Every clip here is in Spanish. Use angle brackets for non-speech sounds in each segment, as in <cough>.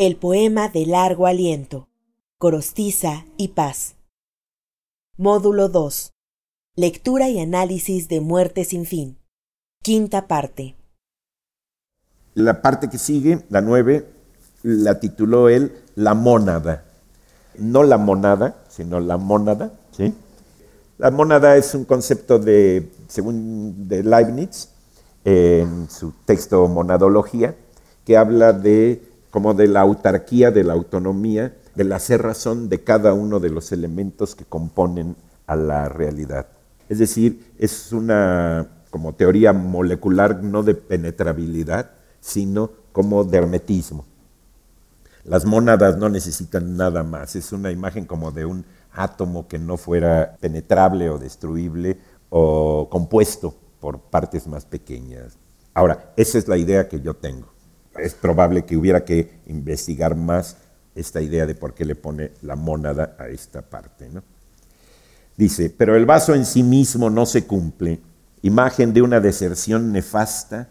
El poema de largo aliento, Corostiza y Paz. Módulo 2. Lectura y análisis de Muerte sin fin. Quinta parte. La parte que sigue, la 9, la tituló él La mónada. No la monada, sino la mónada. ¿sí? La mónada es un concepto de, según de Leibniz, en su texto Monadología, que habla de como de la autarquía, de la autonomía, de la ser razón de cada uno de los elementos que componen a la realidad. Es decir, es una como teoría molecular no de penetrabilidad, sino como de hermetismo. Las mónadas no necesitan nada más, es una imagen como de un átomo que no fuera penetrable o destruible o compuesto por partes más pequeñas. Ahora, esa es la idea que yo tengo. Es probable que hubiera que investigar más esta idea de por qué le pone la mónada a esta parte. Dice, pero el vaso en sí mismo no se cumple, imagen de una deserción nefasta,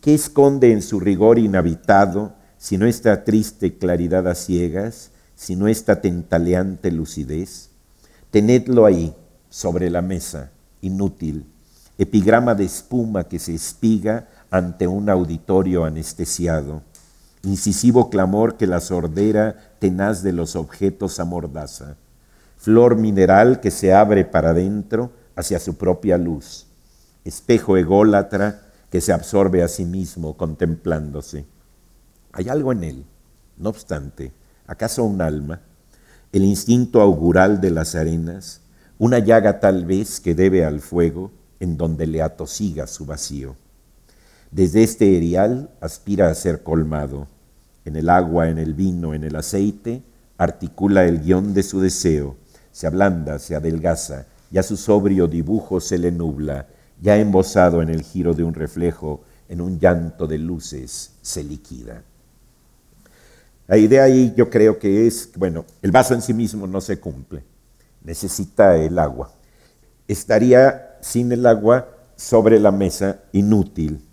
que esconde en su rigor inhabitado, si no esta triste claridad a ciegas, si no esta tentaleante lucidez? Tenedlo ahí, sobre la mesa, inútil, epigrama de espuma que se espiga ante un auditorio anestesiado, incisivo clamor que la sordera tenaz de los objetos amordaza, flor mineral que se abre para adentro hacia su propia luz, espejo ególatra que se absorbe a sí mismo contemplándose. Hay algo en él, no obstante, acaso un alma, el instinto augural de las arenas, una llaga tal vez que debe al fuego, en donde le atosiga su vacío. Desde este erial aspira a ser colmado. En el agua, en el vino, en el aceite, articula el guion de su deseo, se ablanda, se adelgaza, ya su sobrio dibujo se le nubla, ya embosado en el giro de un reflejo, en un llanto de luces, se liquida. La idea ahí yo creo que es, bueno, el vaso en sí mismo no se cumple, necesita el agua. Estaría sin el agua sobre la mesa, inútil.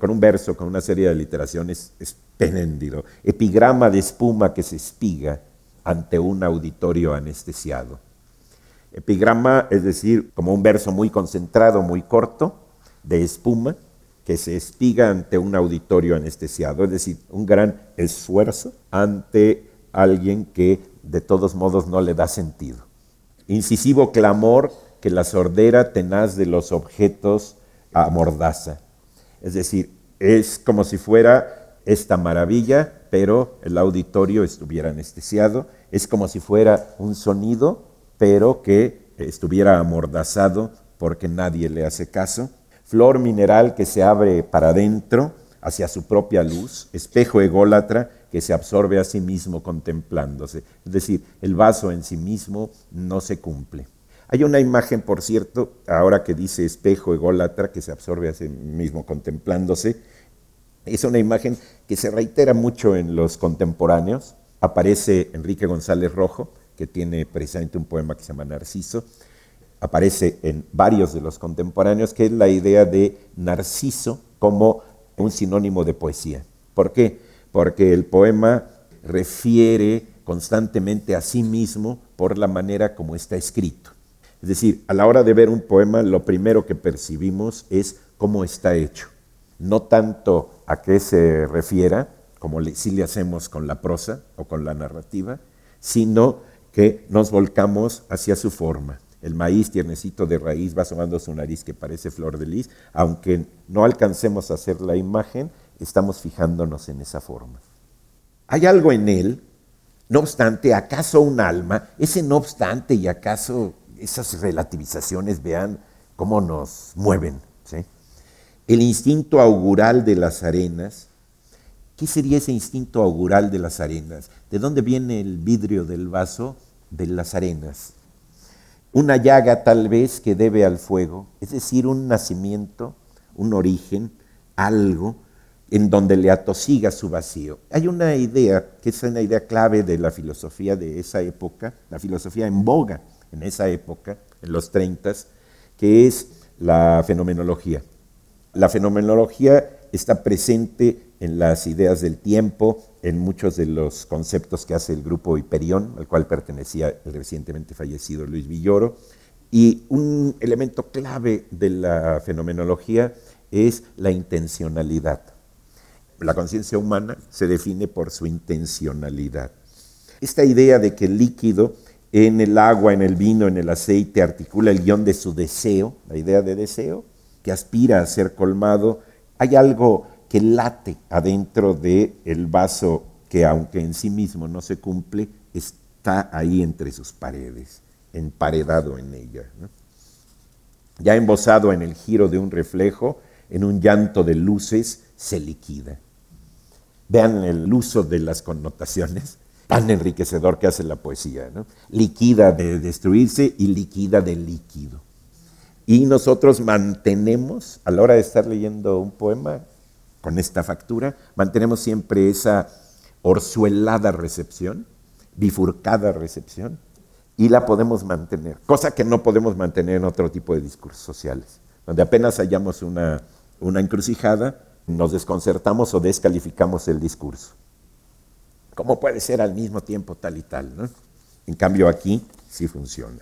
Con un verso, con una serie de literaciones espléndido. Epigrama de espuma que se espiga ante un auditorio anestesiado. Epigrama, es decir, como un verso muy concentrado, muy corto, de espuma, que se espiga ante un auditorio anestesiado, es decir, un gran esfuerzo ante alguien que de todos modos no le da sentido. Incisivo clamor que la sordera tenaz de los objetos amordaza. Es decir, es como si fuera esta maravilla, pero el auditorio estuviera anestesiado. Es como si fuera un sonido, pero que estuviera amordazado porque nadie le hace caso. Flor mineral que se abre para adentro hacia su propia luz, espejo ególatra que se absorbe a sí mismo contemplándose. Es decir, el vaso en sí mismo no se cumple. Hay una imagen, por cierto, ahora que dice espejo ególatra, que se absorbe a sí mismo contemplándose. Es una imagen que se reitera mucho en los contemporáneos. Aparece Enrique González Rojo, que tiene precisamente un poema que se llama Narciso. Aparece en varios de los contemporáneos, que es la idea de Narciso como un sinónimo de poesía. ¿Por qué? Porque el poema refiere constantemente a sí mismo por la manera como está escrito. Es decir, a la hora de ver un poema, lo primero que percibimos es cómo está hecho. No tanto a qué se refiera, como si sí le hacemos con la prosa o con la narrativa, sino que nos volcamos hacia su forma. El maíz tiernecito de raíz va asomando su nariz que parece flor de lis, aunque no alcancemos a hacer la imagen, estamos fijándonos en esa forma. Hay algo en él, no obstante, acaso un alma, ese no obstante y acaso esas relativizaciones, vean cómo nos mueven. El instinto augural de las arenas. ¿Qué sería ese instinto augural de las arenas? ¿De dónde viene el vidrio del vaso? De las arenas. Una llaga tal vez que debe al fuego, es decir, un nacimiento, un origen, algo en donde le atosiga su vacío. Hay una idea, que es una idea clave de la filosofía de esa época, la filosofía en boga, en esa época, en los 30, que es la fenomenología. La fenomenología está presente en las ideas del tiempo, en muchos de los conceptos que hace el grupo Hiperión, al cual pertenecía el recientemente fallecido Luis Villoro. Y un elemento clave de la fenomenología es la intencionalidad. La conciencia humana se define por su intencionalidad. Esta idea de que el líquido en el agua, en el vino, en el aceite articula el guion de su deseo, la idea de deseo, que aspira a ser colmado, hay algo que late adentro del el vaso que aunque en sí mismo no se cumple, está ahí entre sus paredes, emparedado en ella. Ya embosado en el giro de un reflejo, en un llanto de luces, se liquida. Vean el uso de las connotaciones tan enriquecedor que hace la poesía. ¿no? Liquida de destruirse y liquida de líquido. Y nosotros mantenemos, a la hora de estar leyendo un poema con esta factura, mantenemos siempre esa orzuelada recepción, bifurcada recepción, y la podemos mantener, cosa que no podemos mantener en otro tipo de discursos sociales, donde apenas hallamos una, una encrucijada, nos desconcertamos o descalificamos el discurso. ¿Cómo puede ser al mismo tiempo tal y tal? ¿no? En cambio aquí sí funciona.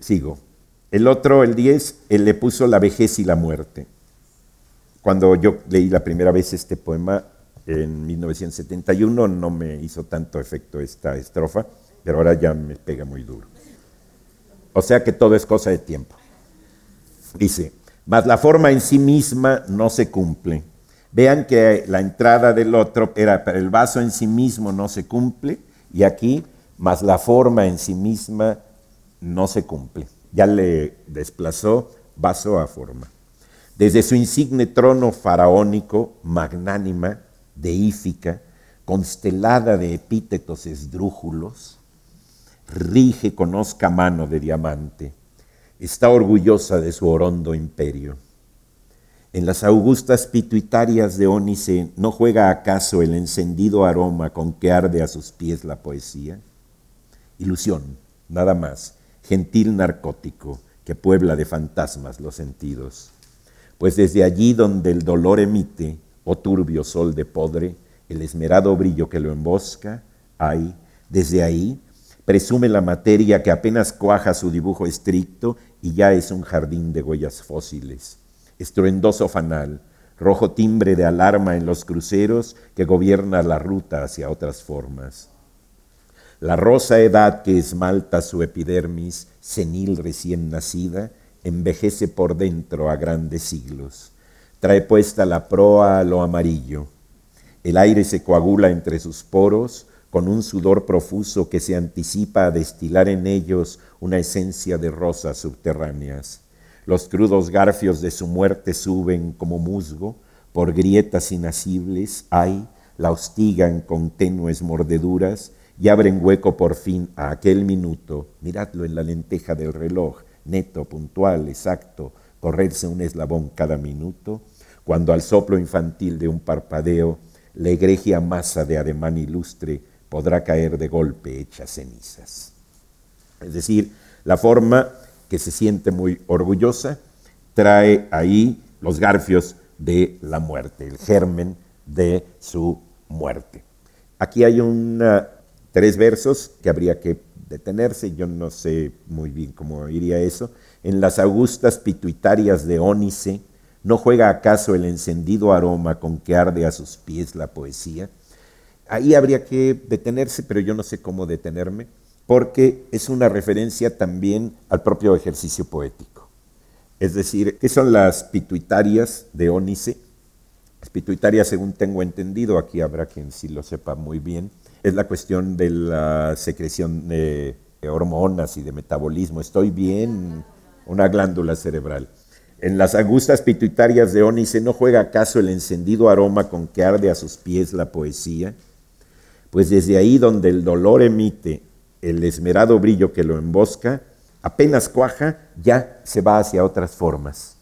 Sigo. El otro, el 10, él le puso la vejez y la muerte. Cuando yo leí la primera vez este poema en 1971 no me hizo tanto efecto esta estrofa, pero ahora ya me pega muy duro. O sea que todo es cosa de tiempo. Dice, mas la forma en sí misma no se cumple. Vean que la entrada del otro era, pero el vaso en sí mismo no se cumple, y aquí, mas la forma en sí misma no se cumple ya le desplazó vaso a forma. Desde su insigne trono faraónico, magnánima, deífica, constelada de epítetos esdrújulos, rige con osca mano de diamante, está orgullosa de su orondo imperio. En las augustas pituitarias de Ónice no juega acaso el encendido aroma con que arde a sus pies la poesía. Ilusión, nada más, gentil narcótico que puebla de fantasmas los sentidos. Pues desde allí donde el dolor emite, oh turbio sol de podre, el esmerado brillo que lo embosca, hay, desde ahí, presume la materia que apenas cuaja su dibujo estricto y ya es un jardín de huellas fósiles. Estruendoso fanal, rojo timbre de alarma en los cruceros que gobierna la ruta hacia otras formas. La rosa edad que esmalta su epidermis, senil recién nacida, envejece por dentro a grandes siglos. Trae puesta la proa a lo amarillo. El aire se coagula entre sus poros con un sudor profuso que se anticipa a destilar en ellos una esencia de rosas subterráneas. Los crudos garfios de su muerte suben como musgo, por grietas inasibles hay, la hostigan con tenues mordeduras, y abren hueco por fin a aquel minuto, miradlo en la lenteja del reloj, neto, puntual, exacto, correrse un eslabón cada minuto, cuando al soplo infantil de un parpadeo, la egregia masa de ademán ilustre podrá caer de golpe hecha cenizas. Es decir, la forma que se siente muy orgullosa trae ahí los garfios de la muerte, el germen de su muerte. Aquí hay una tres versos que habría que detenerse, yo no sé muy bien cómo iría eso. En las augustas pituitarias de Ónice, ¿no juega acaso el encendido aroma con que arde a sus pies la poesía? Ahí habría que detenerse, pero yo no sé cómo detenerme, porque es una referencia también al propio ejercicio poético. Es decir, ¿qué son las pituitarias de Ónice? Las pituitarias, según tengo entendido, aquí habrá quien sí lo sepa muy bien, es la cuestión de la secreción de hormonas y de metabolismo. Estoy bien, una glándula cerebral. En las angustas pituitarias de Ónice no juega acaso el encendido aroma con que arde a sus pies la poesía, pues desde ahí donde el dolor emite el esmerado brillo que lo embosca, apenas cuaja, ya se va hacia otras formas.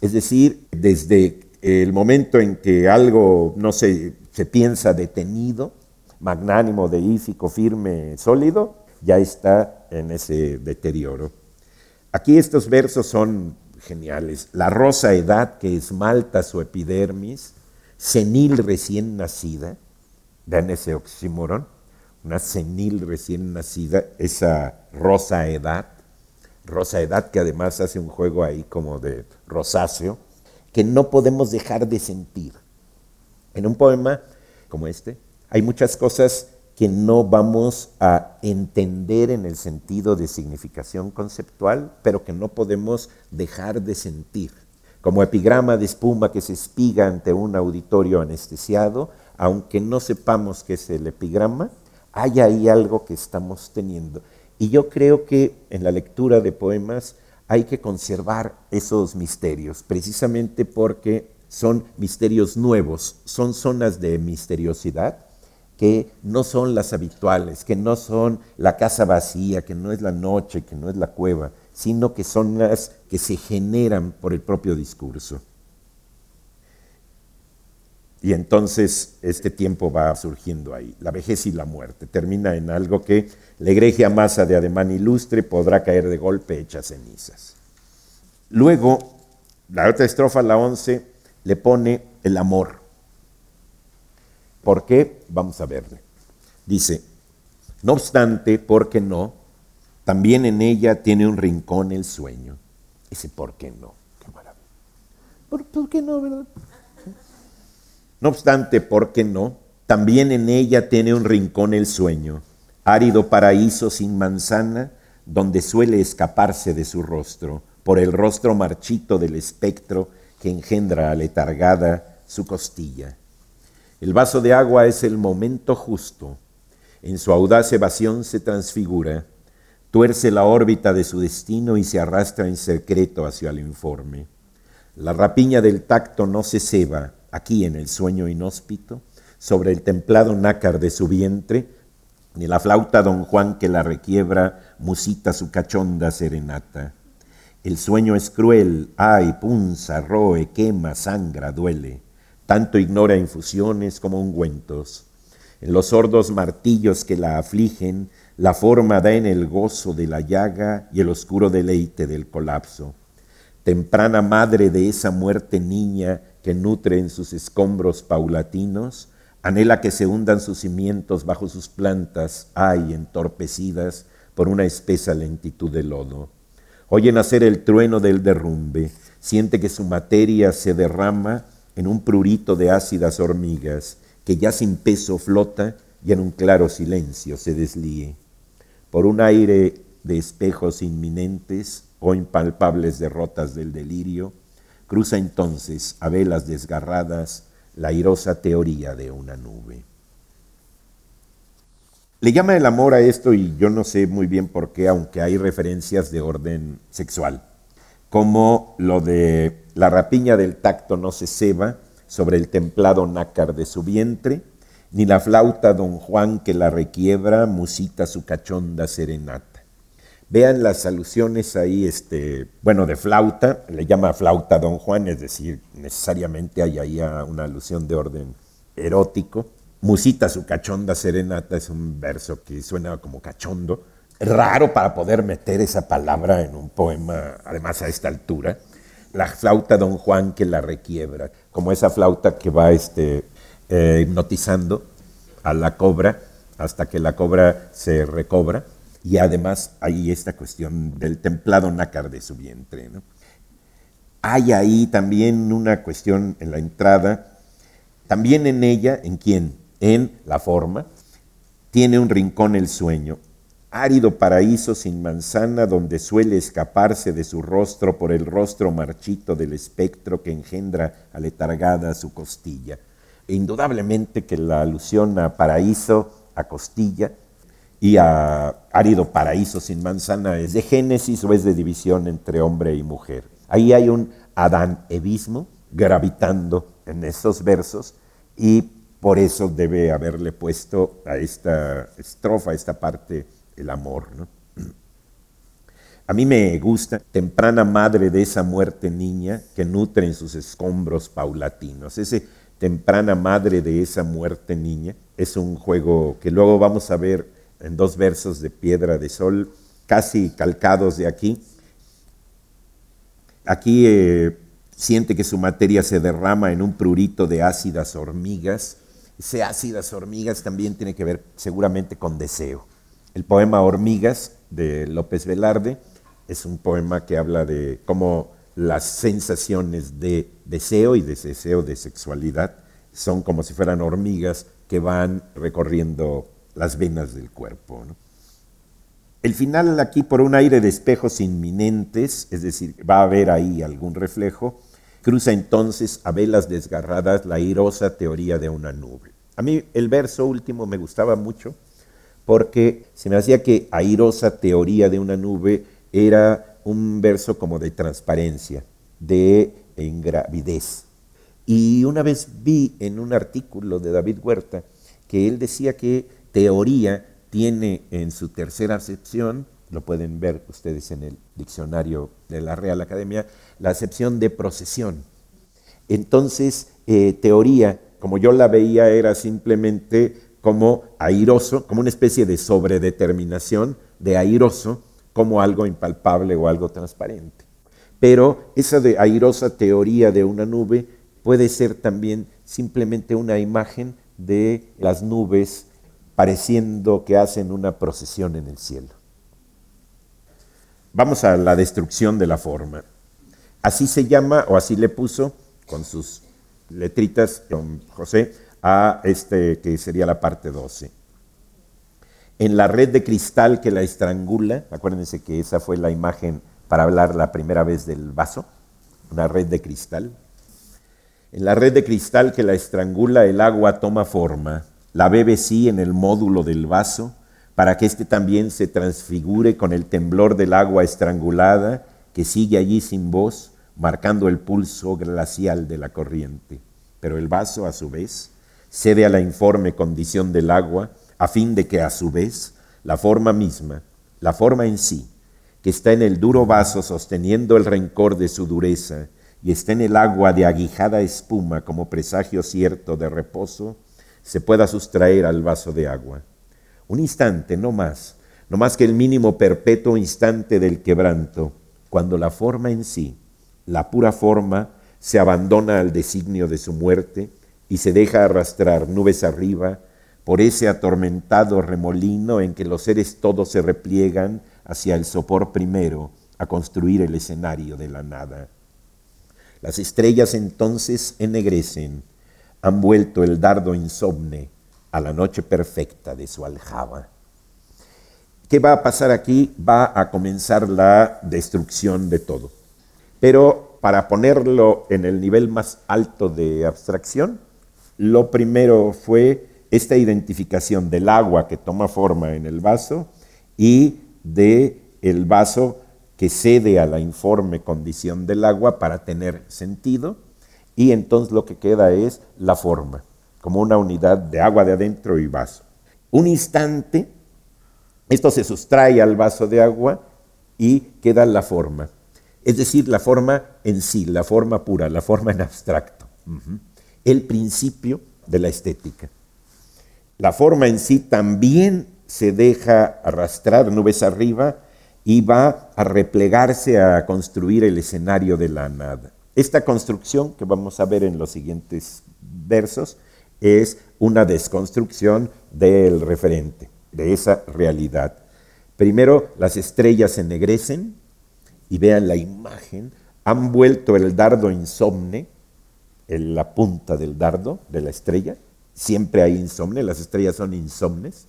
Es decir, desde el momento en que algo no se, piensa detenido, magnánimo, deífico, firme, sólido, ya está en ese deterioro. Aquí estos versos son geniales. La rosa edad que esmalta su epidermis, senil recién nacida, vean ese oxímoron, una senil recién nacida, esa rosa edad, rosa edad que además hace un juego ahí como de rosáceo, que no podemos dejar de sentir. En un poema como este hay muchas cosas que no vamos a entender en el sentido de significación conceptual, pero que no podemos dejar de sentir. Como epigrama de espuma que se espiga ante un auditorio anestesiado, aunque no sepamos qué es el epigrama, hay ahí algo que estamos teniendo. Y yo creo que en la lectura de poemas hay que conservar esos misterios, precisamente porque son misterios nuevos, son zonas de misteriosidad que no son las habituales, que no son la casa vacía, que no es la noche, que no es la cueva, sino que son las que se generan por el propio discurso. Y entonces este tiempo va surgiendo ahí, la vejez y la muerte. Termina en algo que la egregia masa de ademán ilustre podrá caer de golpe hecha cenizas. Luego, la otra estrofa, la once, le pone el amor. ¿Por qué? Vamos a verle. Dice, no obstante, ¿por qué no? También en ella tiene un rincón el sueño. Ese ¿por qué no? Qué maravilla. ¿Por, ¿Por, qué no, verdad? No obstante, ¿por qué no? También en ella tiene un rincón el sueño, árido paraíso sin manzana, donde suele escaparse de su rostro, por el rostro marchito del espectro que engendra aletargada su costilla. El vaso de agua es el momento justo. En su audaz evasión se transfigura, tuerce la órbita de su destino y se arrastra en secreto hacia el informe. La rapiña del tacto no se ceba aquí en el sueño inhóspito, sobre el templado nácar de su vientre, ni la flauta don Juan que la requiebra musita su cachonda serenata. El sueño es cruel, ay, punza, roe, quema, sangra, duele tanto ignora infusiones como ungüentos. En los sordos martillos que la afligen, la forma da en el gozo de la llaga y el oscuro deleite del colapso. Temprana madre de esa muerte niña que nutre en sus escombros paulatinos, anhela que se hundan sus cimientos bajo sus plantas, ay, entorpecidas por una espesa lentitud de lodo. Oye nacer el trueno del derrumbe, siente que su materia se derrama en un prurito de ácidas hormigas que ya sin peso flota y en un claro silencio se deslíe. Por un aire de espejos inminentes o impalpables derrotas del delirio, cruza entonces a velas desgarradas la airosa teoría de una nube. Le llama el amor a esto y yo no sé muy bien por qué, aunque hay referencias de orden sexual como lo de la rapiña del tacto no se ceba sobre el templado nácar de su vientre, ni la flauta don Juan que la requiebra musita su cachonda serenata. Vean las alusiones ahí, este, bueno, de flauta, le llama flauta don Juan, es decir, necesariamente hay ahí una alusión de orden erótico. Musita su cachonda serenata es un verso que suena como cachondo, raro para poder meter esa palabra en un poema, además a esta altura. La flauta Don Juan que la requiebra, como esa flauta que va este, eh, hipnotizando a la cobra hasta que la cobra se recobra. Y además hay esta cuestión del templado nácar de su vientre. Hay ahí también una cuestión en la entrada, también en ella, ¿en quién? En la forma, tiene un rincón el sueño, árido paraíso sin manzana donde suele escaparse de su rostro por el rostro marchito del espectro que engendra aletargada su costilla. E indudablemente que la alusión a paraíso, a costilla, y a árido paraíso sin manzana es de génesis o es de división entre hombre y mujer. Ahí hay un Adán-evismo gravitando en esos versos y por eso debe haberle puesto a esta estrofa, a esta parte, el amor. ¿no? <clears throat> A mí me gusta temprana madre de esa muerte niña que nutre en sus escombros paulatinos. Ese temprana madre de esa muerte niña es un juego que luego vamos a ver en dos versos de Piedra de Sol, casi calcados de aquí. Aquí eh, siente que su materia se derrama en un prurito de ácidas hormigas. Ese ácidas hormigas también tiene que ver seguramente con deseo. El poema Hormigas de López Velarde es un poema que habla de cómo las sensaciones de deseo y de deseo de sexualidad son como si fueran hormigas que van recorriendo las venas del cuerpo. El final aquí por un aire de espejos inminentes, es decir, va a haber ahí algún reflejo, cruza entonces a velas desgarradas la airosa teoría de una nube. A mí el verso último me gustaba mucho porque se me hacía que airosa teoría de una nube era un verso como de transparencia, de ingravidez. Y una vez vi en un artículo de David Huerta que él decía que teoría tiene en su tercera acepción, lo pueden ver ustedes en el diccionario de la Real Academia, la acepción de procesión. Entonces, eh, teoría, como yo la veía, era simplemente como airoso, como una especie de sobredeterminación de airoso como algo impalpable o algo transparente. Pero esa de airosa teoría de una nube puede ser también simplemente una imagen de las nubes pareciendo que hacen una procesión en el cielo. Vamos a la destrucción de la forma. Así se llama, o así le puso, con sus letritas, don José, a este que sería la parte 12. En la red de cristal que la estrangula, acuérdense que esa fue la imagen para hablar la primera vez del vaso, una red de cristal. En la red de cristal que la estrangula, el agua toma forma, la bebe sí en el módulo del vaso, para que éste también se transfigure con el temblor del agua estrangulada que sigue allí sin voz, marcando el pulso glacial de la corriente. Pero el vaso, a su vez, cede a la informe condición del agua, a fin de que, a su vez, la forma misma, la forma en sí, que está en el duro vaso sosteniendo el rencor de su dureza, y está en el agua de aguijada espuma como presagio cierto de reposo, se pueda sustraer al vaso de agua. Un instante, no más, no más que el mínimo perpetuo instante del quebranto, cuando la forma en sí, la pura forma, se abandona al designio de su muerte y se deja arrastrar nubes arriba por ese atormentado remolino en que los seres todos se repliegan hacia el sopor primero a construir el escenario de la nada. Las estrellas entonces ennegrecen, han vuelto el dardo insomne a la noche perfecta de su aljaba. ¿Qué va a pasar aquí? Va a comenzar la destrucción de todo. Pero para ponerlo en el nivel más alto de abstracción, lo primero fue esta identificación del agua que toma forma en el vaso y de el vaso que cede a la informe condición del agua para tener sentido y entonces lo que queda es la forma, como una unidad de agua de adentro y vaso. Un instante, esto se sustrae al vaso de agua y queda la forma, es decir, la forma en sí, la forma pura, la forma en abstracto, el principio de la estética. La forma en sí también se deja arrastrar nubes arriba y va a replegarse a construir el escenario de la nada. Esta construcción que vamos a ver en los siguientes versos es una desconstrucción del referente, de esa realidad. Primero, las estrellas se ennegrecen y vean la imagen, han vuelto el dardo insomne, en la punta del dardo de la estrella, siempre hay insomne, las estrellas son insomnes,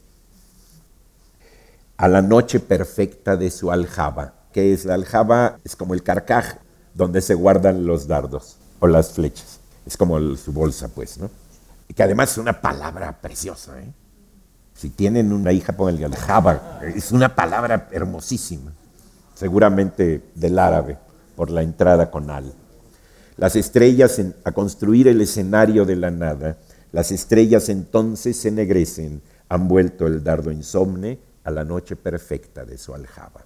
a la noche perfecta de su aljaba. que es la aljaba? Es como el carcaj donde se guardan los dardos o las flechas. Es como su bolsa, pues, ¿no? Y que además es una palabra preciosa, ¿eh? Si tienen una hija, pónganle aljaba. Es una palabra hermosísima, seguramente del árabe, por la entrada con al. Las estrellas a construir el escenario de la nada, las estrellas entonces se ennegrecen, han vuelto el dardo insomne a la noche perfecta de su aljaba.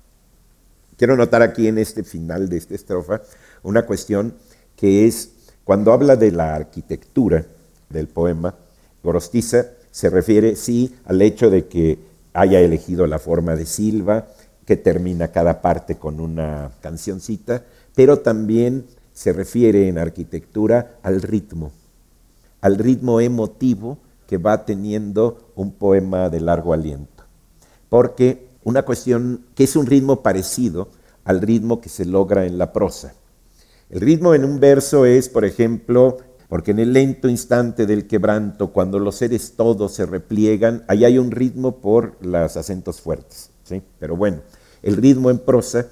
Quiero notar aquí en este final de esta estrofa una cuestión que es, cuando habla de la arquitectura del poema, Gorostiza se refiere, sí, al hecho de que haya elegido la forma de Silva, que termina cada parte con una cancioncita, pero también se refiere en arquitectura al ritmo, al ritmo emotivo que va teniendo un poema de largo aliento. Porque una cuestión que es un ritmo parecido al ritmo que se logra en la prosa. El ritmo en un verso es, por ejemplo, porque en el lento instante del quebranto, cuando los seres todos se repliegan, ahí hay un ritmo por los acentos fuertes. ¿sí? Pero bueno, el ritmo en prosa,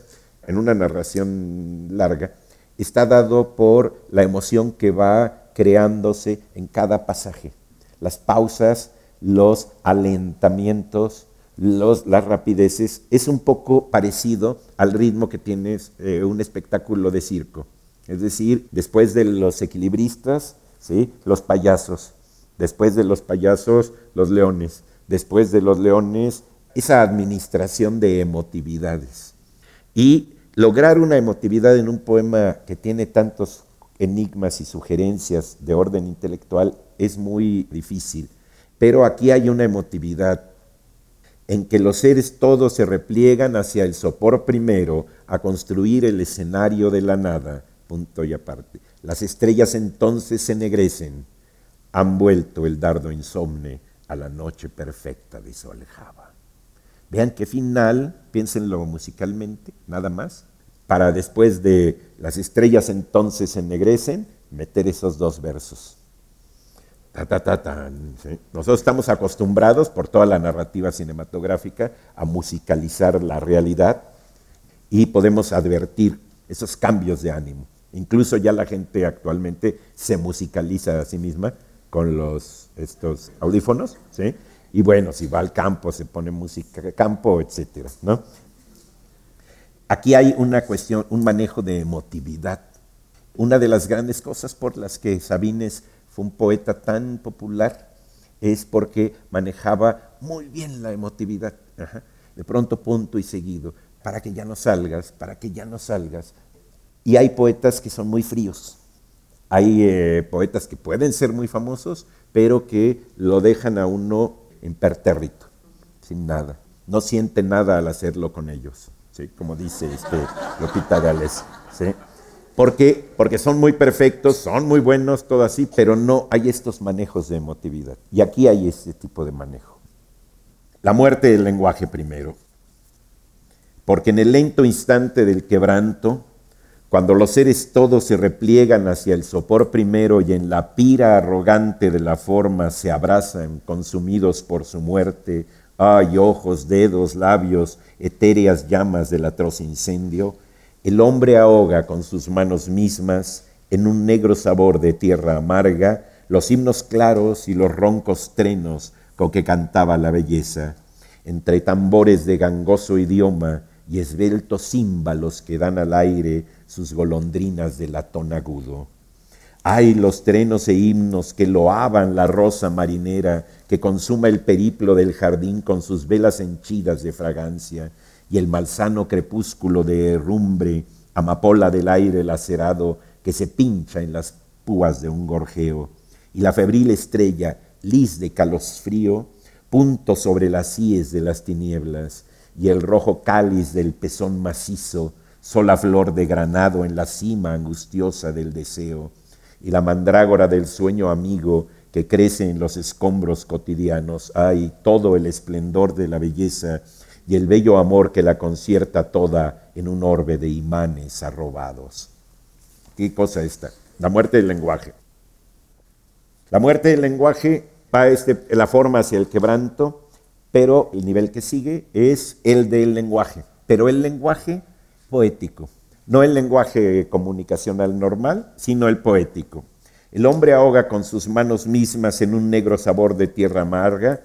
en una narración larga, está dado por la emoción que va creándose en cada pasaje. Las pausas, los alentamientos, las rapideces, es un poco parecido al ritmo que tiene eh, un espectáculo de circo. Es decir, después de los equilibristas, ¿sí? los payasos, después de los payasos, los leones, después de los leones, esa administración de emotividades. Y lograr una emotividad en un poema que tiene tantos enigmas y sugerencias de orden intelectual es muy difícil. Pero aquí hay una emotividad en que los seres todos se repliegan hacia el sopor primero a construir el escenario de la nada, punto y aparte. Las estrellas entonces se ennegrecen, han vuelto el dardo insomne a la noche perfecta de su alejaba. Vean qué final, piénsenlo musicalmente, nada más, para después de las estrellas entonces se ennegrecen, meter esos dos versos. Nosotros estamos acostumbrados por toda la narrativa cinematográfica a musicalizar la realidad y podemos advertir esos cambios de ánimo. Incluso ya la gente actualmente se musicaliza a sí misma con estos audífonos, ¿sí? Y bueno, si va al campo, se pone música de campo, etc. ¿no? Aquí hay una cuestión, un manejo de emotividad. Una de las grandes cosas por las que Sabines fue un poeta tan popular es porque manejaba muy bien la emotividad. De pronto, punto y seguido, para que ya no salgas, para que ya no salgas. Y hay poetas que son muy fríos. Hay eh, poetas que pueden ser muy famosos, pero que lo dejan a uno impertérrito, sin nada. No siente nada al hacerlo con ellos, ¿sí? como dice este Lopita Gales. ¿sí? ¿Por qué? Porque son muy perfectos, son muy buenos, todo así, pero no hay estos manejos de emotividad. Y aquí hay este tipo de manejo. La muerte del lenguaje primero. Porque en el lento instante del quebranto, cuando los seres todos se repliegan hacia el sopor primero y en la pira arrogante de la forma se abrazan, consumidos por su muerte, ay, ojos, dedos, labios, etéreas llamas del atroz incendio, el hombre ahoga con sus manos mismas en un negro sabor de tierra amarga los himnos claros y los roncos trenos con que cantaba la belleza, entre tambores de gangoso idioma y esbeltos címbalos que dan al aire sus golondrinas de latón agudo. Ay, los trenos e himnos que loaban la rosa marinera que consuma el periplo del jardín con sus velas henchidas de fragancia, y el malsano crepúsculo de herrumbre, amapola del aire lacerado que se pincha en las púas de un gorjeo, y la febril estrella, lis de calosfrío, punto sobre las íes de las tinieblas, y el rojo cáliz del pezón macizo, sola flor de granado en la cima angustiosa del deseo, y la mandrágora del sueño amigo que crece en los escombros cotidianos, hay todo el esplendor de la belleza y el bello amor que la concierta toda en un orbe de imanes arrobados. ¿Qué cosa esta? La muerte del lenguaje. La muerte del lenguaje va este, la forma hacia el quebranto, pero el nivel que sigue es el del lenguaje, pero el lenguaje poético, no el lenguaje comunicacional normal, sino el poético. El hombre ahoga con sus manos mismas en un negro sabor de tierra amarga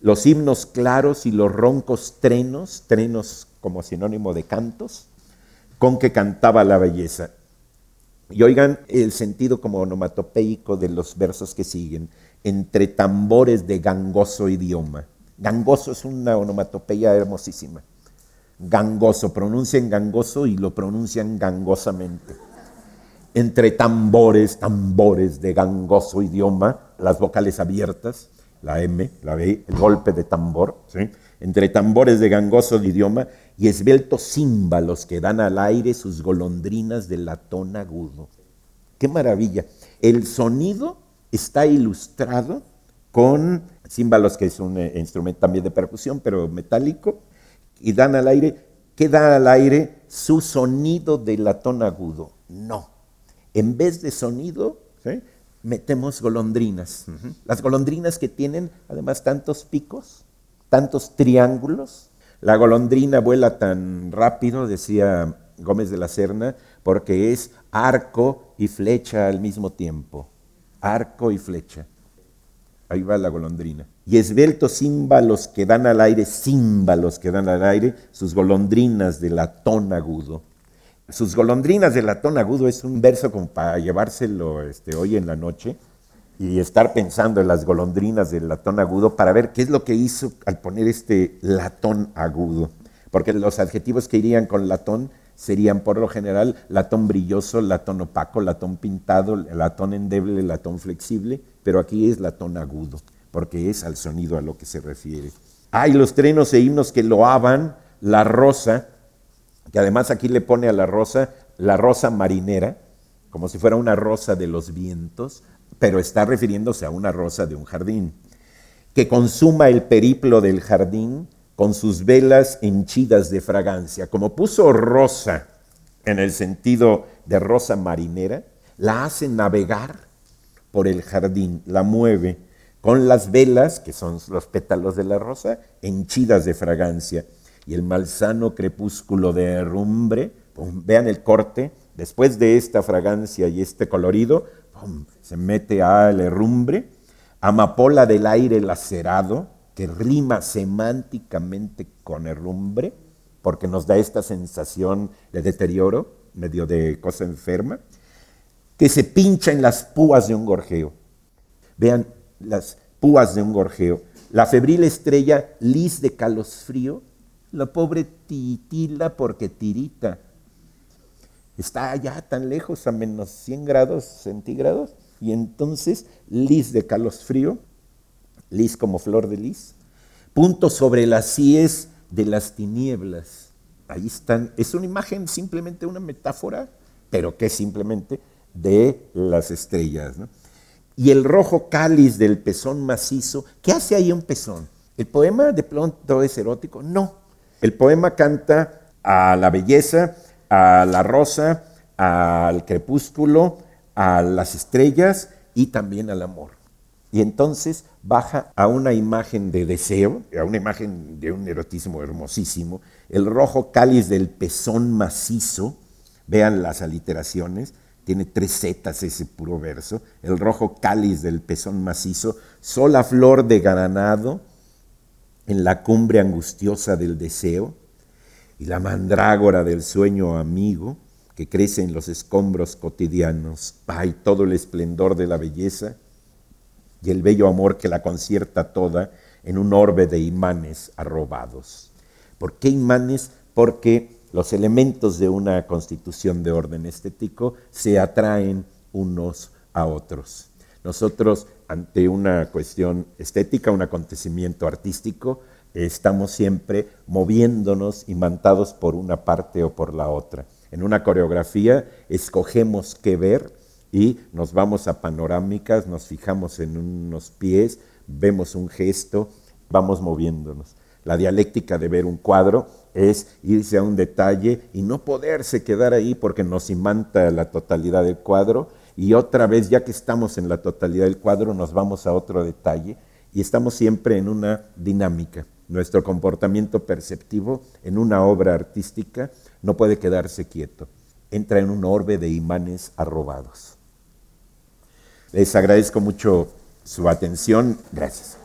los himnos claros y los roncos trenos, trenos como sinónimo de cantos, con que cantaba la belleza. Y oigan el sentido como onomatopeico de los versos que siguen, entre tambores de gangoso idioma. Gangoso es una onomatopeya hermosísima. Gangoso, pronuncian gangoso y lo pronuncian gangosamente. Entre tambores, tambores de gangoso idioma, las vocales abiertas, la M, la B, el golpe de tambor, entre tambores de gangoso idioma y esbeltos címbalos que dan al aire sus golondrinas de latón agudo. Qué maravilla. El sonido está ilustrado con címbalos, que es un eh, instrumento también de percusión, pero metálico, y dan al aire, ¿qué da al aire? Su sonido de latón agudo. No. En vez de sonido, metemos golondrinas. Las golondrinas que tienen además tantos picos, tantos triángulos. La golondrina vuela tan rápido, decía Gómez de la Serna, porque es arco y flecha al mismo tiempo. Arco y flecha. Ahí va la golondrina. Y esbeltos címbalos que dan al aire, címbalos que dan al aire, sus golondrinas de latón agudo. Sus golondrinas de latón agudo es un verso como para llevárselo este, hoy en la noche y estar pensando en las golondrinas del latón agudo para ver qué es lo que hizo al poner este latón agudo. Porque los adjetivos que irían con latón serían por lo general latón brilloso, latón opaco, latón pintado, latón endeble, latón flexible, pero aquí es latón agudo, porque es al sonido a lo que se refiere. Hay los trenos e himnos que loaban la rosa, que además aquí le pone a la rosa la rosa marinera, como si fuera una rosa de los vientos, pero está refiriéndose a una rosa de un jardín, que consuma el periplo del jardín, con sus velas henchidas de fragancia. Como puso rosa en el sentido de rosa marinera, la hace navegar por el jardín, la mueve con las velas, que son los pétalos de la rosa, henchidas de fragancia. Y el malsano crepúsculo de herrumbre, vean el corte, después de esta fragancia y este colorido, se mete al herrumbre, amapola del aire lacerado, que rima semánticamente con herrumbre, porque nos da esta sensación de deterioro, medio de cosa enferma, que se pincha en las púas de un gorjeo. Vean las púas de un gorjeo. La febril estrella, lis de calosfrío, la pobre titila porque tirita. Está allá tan lejos, a menos 100 grados centígrados, y entonces lis de calosfrío, lis como flor de lis, punto sobre las cies de las tinieblas. Ahí están, es una imagen, simplemente una metáfora, pero que simplemente de las estrellas. Y el rojo cáliz del pezón macizo, ¿qué hace ahí un pezón? ¿El poema de pronto es erótico? No. El poema canta a la belleza, a la rosa, al crepúsculo, a las estrellas y también al amor. Y entonces baja a una imagen de deseo, a una imagen de un erotismo hermosísimo, el rojo cáliz del pezón macizo, vean las aliteraciones, tiene tres zetas ese puro verso, el rojo cáliz del pezón macizo, sola flor de granado en la cumbre angustiosa del deseo, y la mandrágora del sueño amigo, que crece en los escombros cotidianos. Ay, todo el esplendor de la belleza y el bello amor que la concierta toda en un orbe de imanes arrobados. ¿Por qué imanes? Porque los elementos de una constitución de orden estético se atraen unos a otros. Nosotros, ante una cuestión estética, un acontecimiento artístico, estamos siempre moviéndonos imantados por una parte o por la otra. En una coreografía escogemos qué ver y nos vamos a panorámicas, nos fijamos en unos pies, vemos un gesto, vamos moviéndonos. La dialéctica de ver un cuadro es irse a un detalle y no poderse quedar ahí porque nos imanta la totalidad del cuadro y otra vez, ya que estamos en la totalidad del cuadro, nos vamos a otro detalle y estamos siempre en una dinámica. Nuestro comportamiento perceptivo en una obra artística no puede quedarse quieto, entra en un orbe de imanes arrobados. Les agradezco mucho su atención. Gracias.